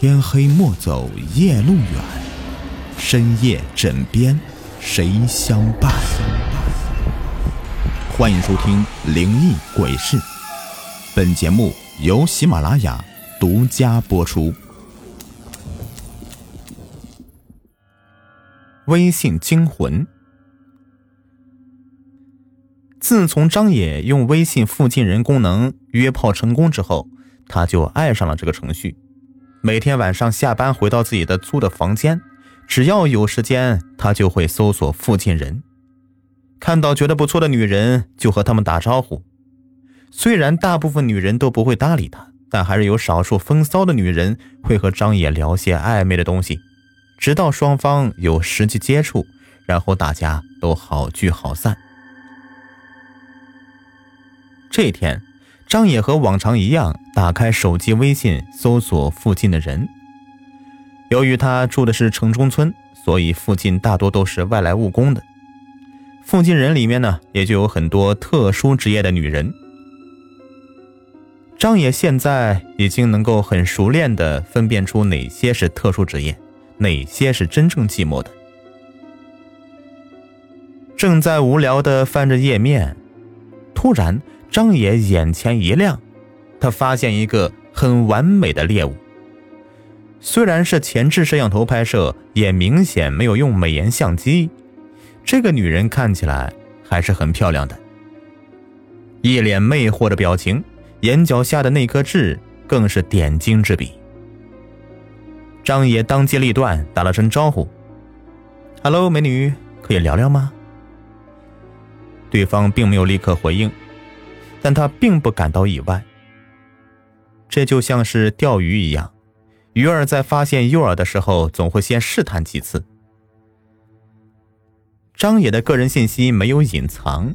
天黑莫走夜路远，深夜枕边谁相伴？欢迎收听《灵异鬼事》，本节目由喜马拉雅独家播出。微信惊魂。自从张野用微信附近人功能约炮成功之后，他就爱上了这个程序。每天晚上下班回到自己的租的房间，只要有时间，他就会搜索附近人，看到觉得不错的女人就和他们打招呼。虽然大部分女人都不会搭理他，但还是有少数风骚的女人会和张野聊些暧昧的东西，直到双方有实际接触，然后大家都好聚好散。这天。张野和往常一样，打开手机微信搜索附近的人。由于他住的是城中村，所以附近大多都是外来务工的。附近人里面呢，也就有很多特殊职业的女人。张野现在已经能够很熟练地分辨出哪些是特殊职业，哪些是真正寂寞的。正在无聊地翻着页面，突然。张野眼前一亮，他发现一个很完美的猎物。虽然是前置摄像头拍摄，也明显没有用美颜相机。这个女人看起来还是很漂亮的，一脸魅惑的表情，眼角下的那颗痣更是点睛之笔。张野当机立断打了声招呼：“Hello，美女，可以聊聊吗？”对方并没有立刻回应。但他并不感到意外。这就像是钓鱼一样，鱼儿在发现诱饵的时候，总会先试探几次。张野的个人信息没有隐藏，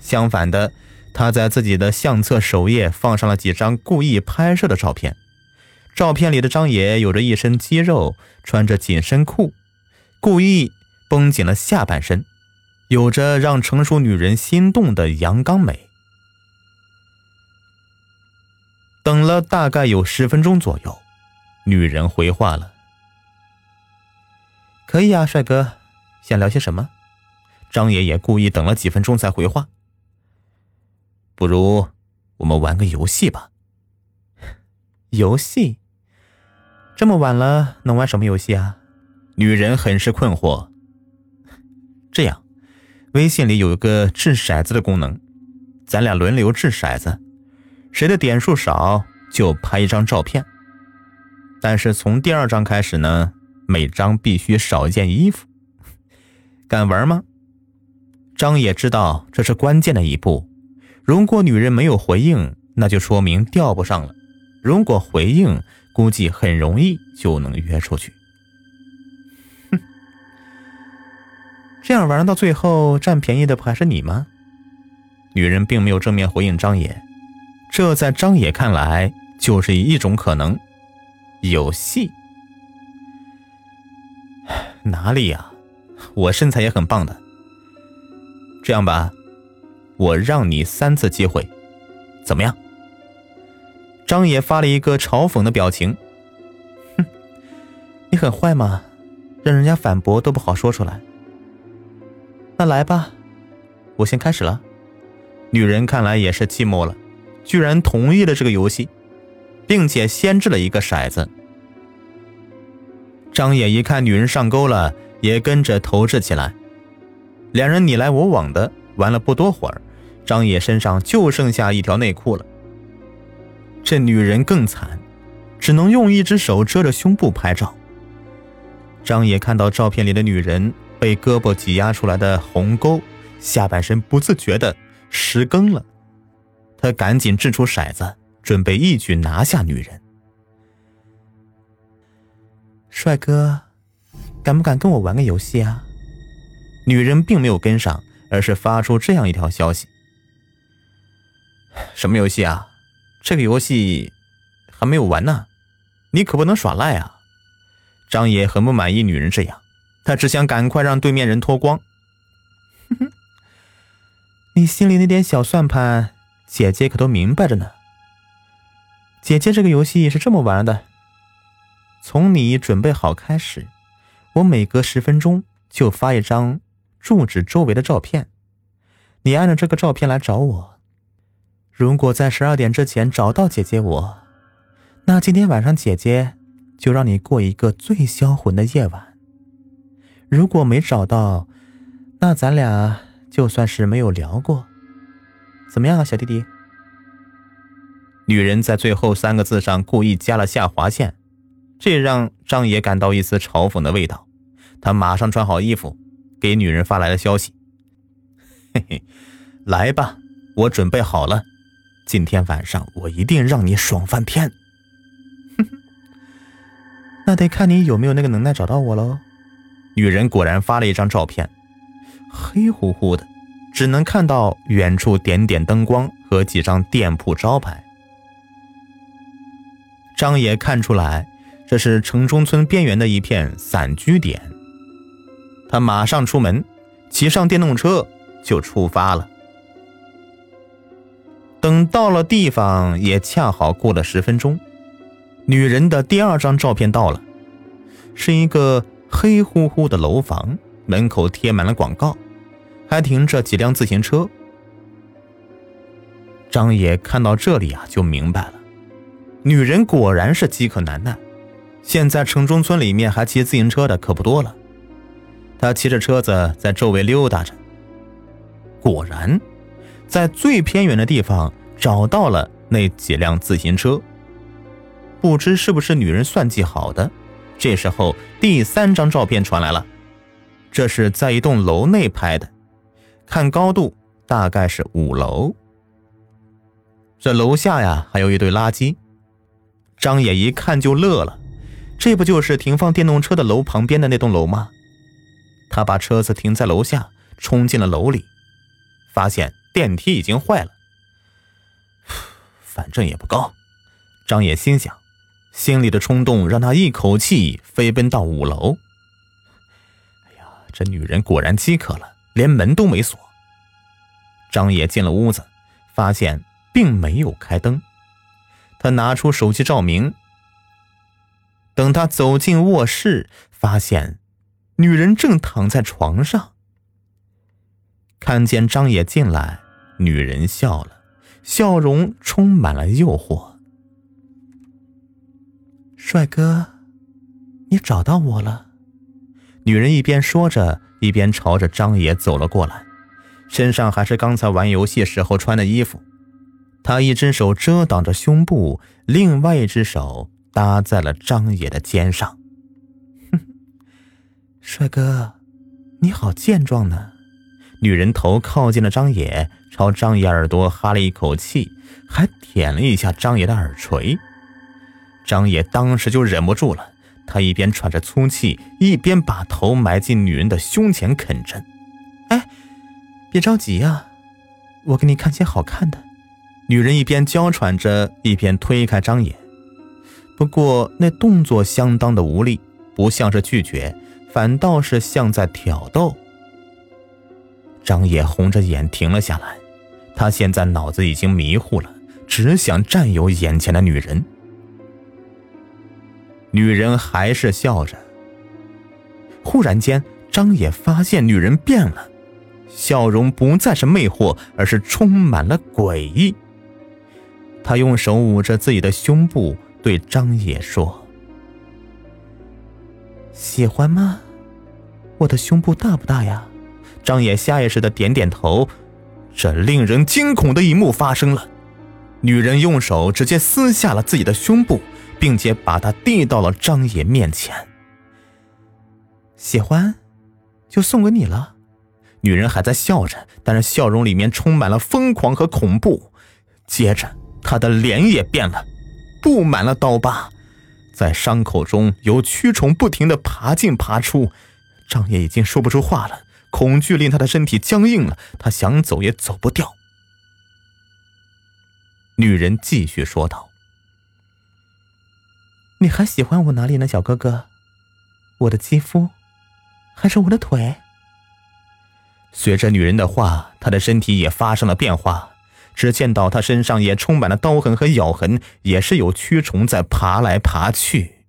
相反的，他在自己的相册首页放上了几张故意拍摄的照片。照片里的张野有着一身肌肉，穿着紧身裤，故意绷紧了下半身，有着让成熟女人心动的阳刚美。等了大概有十分钟左右，女人回话了：“可以啊，帅哥，想聊些什么？”张爷爷故意等了几分钟才回话：“不如我们玩个游戏吧。”游戏？这么晚了，能玩什么游戏啊？女人很是困惑。这样，微信里有一个掷骰子的功能，咱俩轮流掷骰子。谁的点数少就拍一张照片，但是从第二张开始呢，每张必须少一件衣服。敢玩吗？张也知道这是关键的一步。如果女人没有回应，那就说明钓不上了；如果回应，估计很容易就能约出去。哼，这样玩到最后占便宜的不还是你吗？女人并没有正面回应张野。这在张野看来就是一种可能，有戏。哪里呀？我身材也很棒的。这样吧，我让你三次机会，怎么样？张野发了一个嘲讽的表情。哼，你很坏吗？让人家反驳都不好说出来。那来吧，我先开始了。女人看来也是寂寞了。居然同意了这个游戏，并且先掷了一个骰子。张野一看女人上钩了，也跟着投掷起来。两人你来我往的玩了不多会儿，张野身上就剩下一条内裤了。这女人更惨，只能用一只手遮着胸部拍照。张野看到照片里的女人被胳膊挤压出来的鸿沟，下半身不自觉的失更了。他赶紧掷出骰子，准备一举拿下女人。帅哥，敢不敢跟我玩个游戏啊？女人并没有跟上，而是发出这样一条消息：“什么游戏啊？这个游戏还没有玩呢，你可不能耍赖啊！”张爷很不满意女人这样，他只想赶快让对面人脱光。哼哼，你心里那点小算盘。姐姐可都明白着呢。姐姐这个游戏是这么玩的：从你准备好开始，我每隔十分钟就发一张住址周围的照片，你按照这个照片来找我。如果在十二点之前找到姐姐我，那今天晚上姐姐就让你过一个最销魂的夜晚。如果没找到，那咱俩就算是没有聊过。怎么样啊，小弟弟？女人在最后三个字上故意加了下划线，这让张野感到一丝嘲讽的味道。他马上穿好衣服，给女人发来了消息：“嘿嘿，来吧，我准备好了。”今天晚上我一定让你爽翻天！哼哼，那得看你有没有那个能耐找到我喽。女人果然发了一张照片，黑乎乎的，只能看到远处点点灯光和几张店铺招牌。张野看出来，这是城中村边缘的一片散居点。他马上出门，骑上电动车就出发了。等到了地方，也恰好过了十分钟，女人的第二张照片到了，是一个黑乎乎的楼房，门口贴满了广告，还停着几辆自行车。张野看到这里啊，就明白了，女人果然是饥渴难耐。现在城中村里面还骑自行车的可不多了。他骑着车子在周围溜达着，果然。在最偏远的地方找到了那几辆自行车，不知是不是女人算计好的。这时候，第三张照片传来了，这是在一栋楼内拍的，看高度大概是五楼。这楼下呀，还有一堆垃圾。张野一看就乐了，这不就是停放电动车的楼旁边的那栋楼吗？他把车子停在楼下，冲进了楼里，发现。电梯已经坏了，反正也不高。张野心想，心里的冲动让他一口气飞奔到五楼。哎呀，这女人果然饥渴了，连门都没锁。张野进了屋子，发现并没有开灯。他拿出手机照明。等他走进卧室，发现女人正躺在床上。看见张野进来。女人笑了，笑容充满了诱惑。帅哥，你找到我了。女人一边说着，一边朝着张野走了过来，身上还是刚才玩游戏时候穿的衣服。他一只手遮挡着胸部，另外一只手搭在了张野的肩上。哼，帅哥，你好健壮呢。女人头靠近了张野，朝张野耳朵哈了一口气，还舔了一下张野的耳垂。张野当时就忍不住了，他一边喘着粗气，一边把头埋进女人的胸前啃着。哎，别着急呀，我给你看些好看的。女人一边娇喘着，一边推开张野，不过那动作相当的无力，不像是拒绝，反倒是像在挑逗。张野红着眼停了下来，他现在脑子已经迷糊了，只想占有眼前的女人。女人还是笑着。忽然间，张野发现女人变了，笑容不再是魅惑，而是充满了诡异。他用手捂着自己的胸部，对张野说：“喜欢吗？我的胸部大不大呀？”张野下意识的点点头，这令人惊恐的一幕发生了，女人用手直接撕下了自己的胸部，并且把它递到了张野面前。喜欢，就送给你了。女人还在笑着，但是笑容里面充满了疯狂和恐怖。接着，她的脸也变了，布满了刀疤，在伤口中有蛆虫不停的爬进爬出。张野已经说不出话了。恐惧令他的身体僵硬了，他想走也走不掉。女人继续说道：“你还喜欢我哪里呢，小哥哥？我的肌肤，还是我的腿？”随着女人的话，他的身体也发生了变化。只见到他身上也充满了刀痕和咬痕，也是有蛆虫在爬来爬去。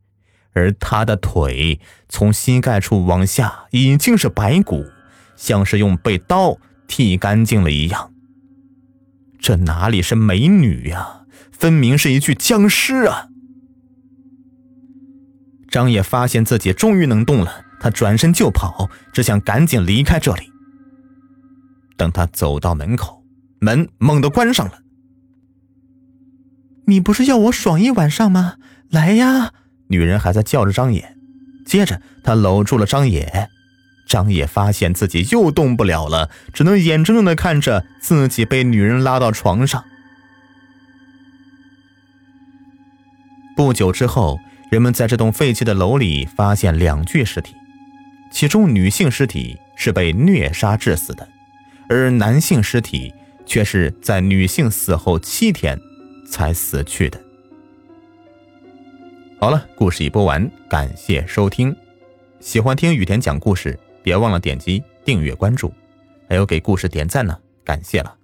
而他的腿从膝盖处往下已经是白骨，像是用被刀剃干净了一样。这哪里是美女呀，分明是一具僵尸啊！张野发现自己终于能动了，他转身就跑，只想赶紧离开这里。等他走到门口，门猛地关上了。你不是要我爽一晚上吗？来呀！女人还在叫着张野，接着她搂住了张野。张野发现自己又动不了了，只能眼睁睁的看着自己被女人拉到床上。不久之后，人们在这栋废弃的楼里发现两具尸体，其中女性尸体是被虐杀致死的，而男性尸体却是在女性死后七天才死去的。好了，故事已播完，感谢收听。喜欢听雨田讲故事，别忘了点击订阅关注，还有给故事点赞呢，感谢了。